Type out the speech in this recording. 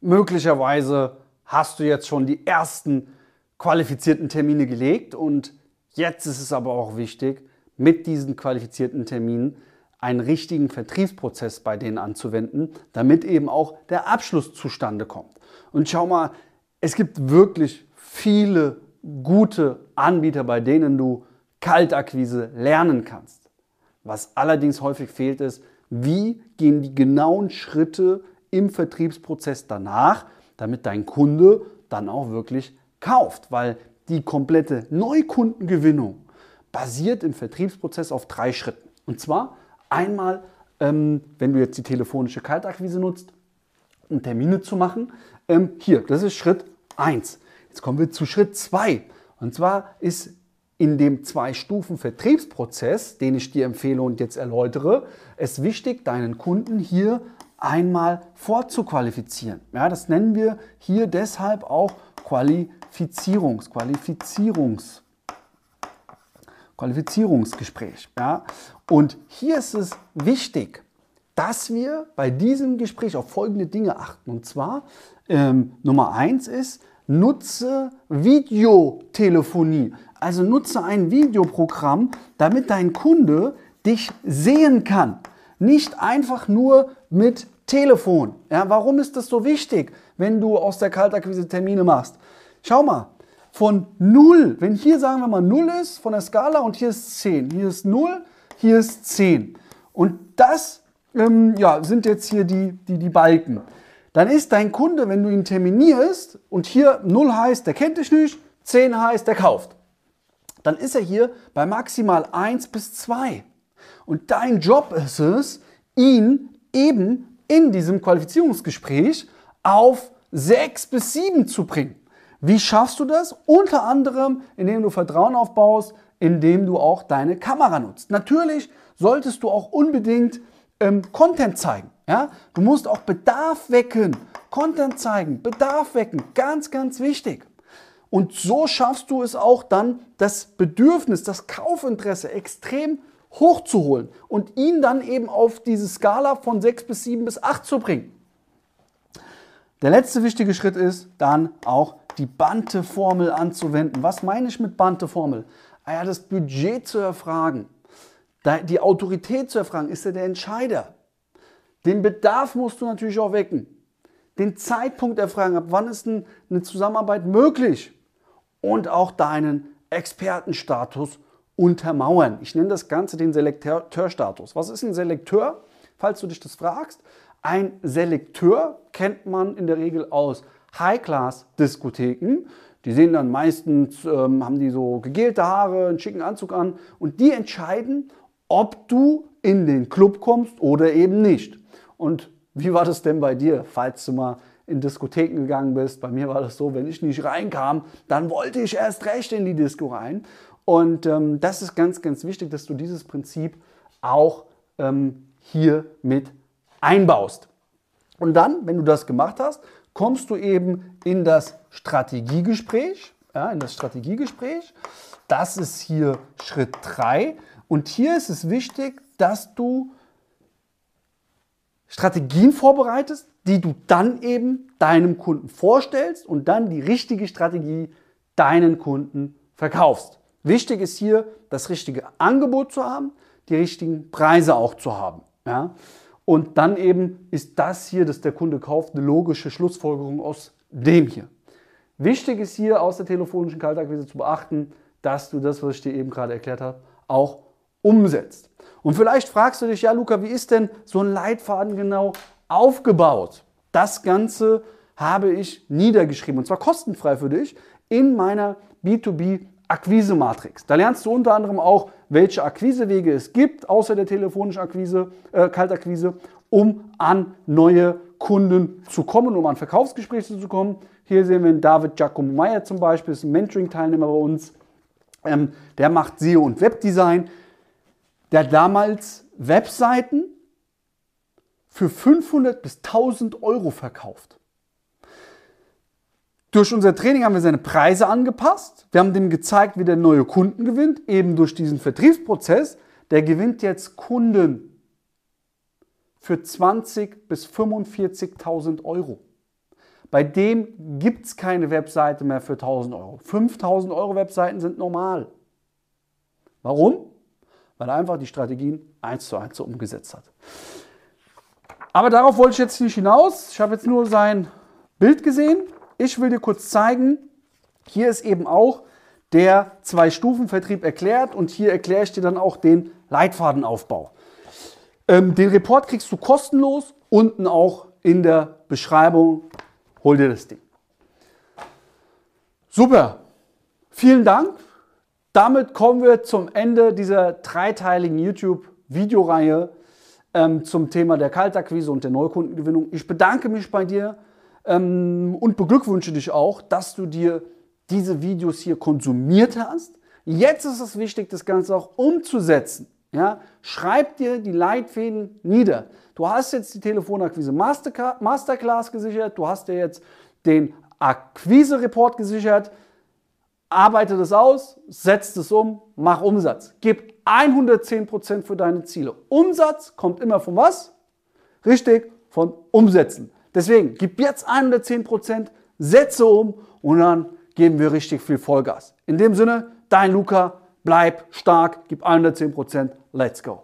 Möglicherweise hast du jetzt schon die ersten qualifizierten Termine gelegt und jetzt ist es aber auch wichtig, mit diesen qualifizierten Terminen einen richtigen Vertriebsprozess bei denen anzuwenden, damit eben auch der Abschluss zustande kommt. Und schau mal, es gibt wirklich viele gute Anbieter, bei denen du Kaltakquise lernen kannst. Was allerdings häufig fehlt, ist, wie gehen die genauen Schritte im Vertriebsprozess danach, damit dein Kunde dann auch wirklich kauft. Weil die komplette Neukundengewinnung basiert im Vertriebsprozess auf drei Schritten. Und zwar einmal, ähm, wenn du jetzt die telefonische Kaltakquise nutzt, um Termine zu machen. Ähm, hier, das ist Schritt 1. Jetzt kommen wir zu Schritt 2. Und zwar ist in dem Zwei-Stufen-Vertriebsprozess, den ich dir empfehle und jetzt erläutere, es wichtig, deinen Kunden hier einmal vorzuqualifizieren. Ja, das nennen wir hier deshalb auch Qualifizierungs, Qualifizierungs, Qualifizierungsgespräch. Ja. Und hier ist es wichtig, dass wir bei diesem Gespräch auf folgende Dinge achten. Und zwar ähm, Nummer eins ist, nutze Videotelefonie. Also nutze ein Videoprogramm, damit dein Kunde dich sehen kann. Nicht einfach nur mit Telefon. Ja, warum ist das so wichtig, wenn du aus der Kaltakquise Termine machst? Schau mal, von 0, wenn hier sagen wir mal 0 ist von der Skala und hier ist 10, hier ist 0, hier ist 10. Und das ähm, ja, sind jetzt hier die, die, die Balken dann ist dein Kunde, wenn du ihn terminierst und hier 0 heißt, der kennt dich nicht, 10 heißt, der kauft, dann ist er hier bei maximal 1 bis 2. Und dein Job ist es, ihn eben in diesem Qualifizierungsgespräch auf 6 bis 7 zu bringen. Wie schaffst du das? Unter anderem, indem du Vertrauen aufbaust, indem du auch deine Kamera nutzt. Natürlich solltest du auch unbedingt ähm, Content zeigen. Ja? Du musst auch Bedarf wecken, Content zeigen, Bedarf wecken, ganz, ganz wichtig. Und so schaffst du es auch dann, das Bedürfnis, das Kaufinteresse extrem hochzuholen und ihn dann eben auf diese Skala von 6 bis 7 bis 8 zu bringen. Der letzte wichtige Schritt ist dann auch die Bante-Formel anzuwenden. Was meine ich mit Bante-Formel? Ah ja, das Budget zu erfragen, die Autorität zu erfragen. Ist er der Entscheider? Den Bedarf musst du natürlich auch wecken. Den Zeitpunkt erfragen, ab wann ist eine Zusammenarbeit möglich? Und auch deinen Expertenstatus untermauern. Ich nenne das Ganze den Selekteurstatus. Was ist ein Selekteur? Falls du dich das fragst. Ein Selekteur kennt man in der Regel aus High-Class-Diskotheken. Die sehen dann meistens, ähm, haben die so gegelte Haare, einen schicken Anzug an und die entscheiden, ob du in den Club kommst oder eben nicht. Und wie war das denn bei dir, falls du mal in Diskotheken gegangen bist? Bei mir war das so, wenn ich nicht reinkam, dann wollte ich erst recht in die Disco rein. Und ähm, das ist ganz, ganz wichtig, dass du dieses Prinzip auch ähm, hier mit einbaust. Und dann, wenn du das gemacht hast, kommst du eben in das Strategiegespräch. Ja, in das Strategiegespräch. Das ist hier Schritt 3. Und hier ist es wichtig, dass du Strategien vorbereitest, die du dann eben deinem Kunden vorstellst und dann die richtige Strategie deinen Kunden verkaufst. Wichtig ist hier, das richtige Angebot zu haben, die richtigen Preise auch zu haben. Ja? Und dann eben ist das hier, dass der Kunde kauft, eine logische Schlussfolgerung aus dem hier. Wichtig ist hier aus der telefonischen Kaltakquise zu beachten, dass du das, was ich dir eben gerade erklärt habe, auch umsetzt. Und vielleicht fragst du dich, ja Luca, wie ist denn so ein Leitfaden genau aufgebaut? Das Ganze habe ich niedergeschrieben und zwar kostenfrei für dich in meiner B2B Akquise-Matrix. Da lernst du unter anderem auch, welche Akquisewege es gibt, außer der telefonischen Akquise, äh, Kaltakquise, um an neue Kunden zu kommen, um an Verkaufsgespräche zu kommen. Hier sehen wir David Giacomo Meyer zum Beispiel, ist ein Mentoring-Teilnehmer bei uns. Ähm, der macht SEO und Webdesign der damals Webseiten für 500 bis 1000 Euro verkauft. Durch unser Training haben wir seine Preise angepasst. Wir haben dem gezeigt, wie der neue Kunden gewinnt, eben durch diesen Vertriebsprozess. Der gewinnt jetzt Kunden für 20 bis 45.000 Euro. bei dem gibt es keine Webseite mehr für 1000 Euro. 5000 Euro Webseiten sind normal. Warum? Weil er einfach die Strategien eins zu eins umgesetzt hat. Aber darauf wollte ich jetzt nicht hinaus. Ich habe jetzt nur sein Bild gesehen. Ich will dir kurz zeigen, hier ist eben auch der Zwei-Stufen-Vertrieb erklärt und hier erkläre ich dir dann auch den Leitfadenaufbau. Ähm, den Report kriegst du kostenlos, unten auch in der Beschreibung. Hol dir das Ding. Super, vielen Dank. Damit kommen wir zum Ende dieser dreiteiligen YouTube-Videoreihe ähm, zum Thema der Kaltakquise und der Neukundengewinnung. Ich bedanke mich bei dir ähm, und beglückwünsche dich auch, dass du dir diese Videos hier konsumiert hast. Jetzt ist es wichtig, das Ganze auch umzusetzen. Ja? Schreib dir die Leitfäden nieder. Du hast jetzt die Telefonakquise Masterclass gesichert, du hast dir jetzt den Akquise-Report gesichert. Arbeite das aus, setz es um, mach Umsatz. Gib 110% für deine Ziele. Umsatz kommt immer von was? Richtig, von Umsetzen. Deswegen gib jetzt 110%, setze um und dann geben wir richtig viel Vollgas. In dem Sinne, dein Luca, bleib stark, gib 110%, let's go.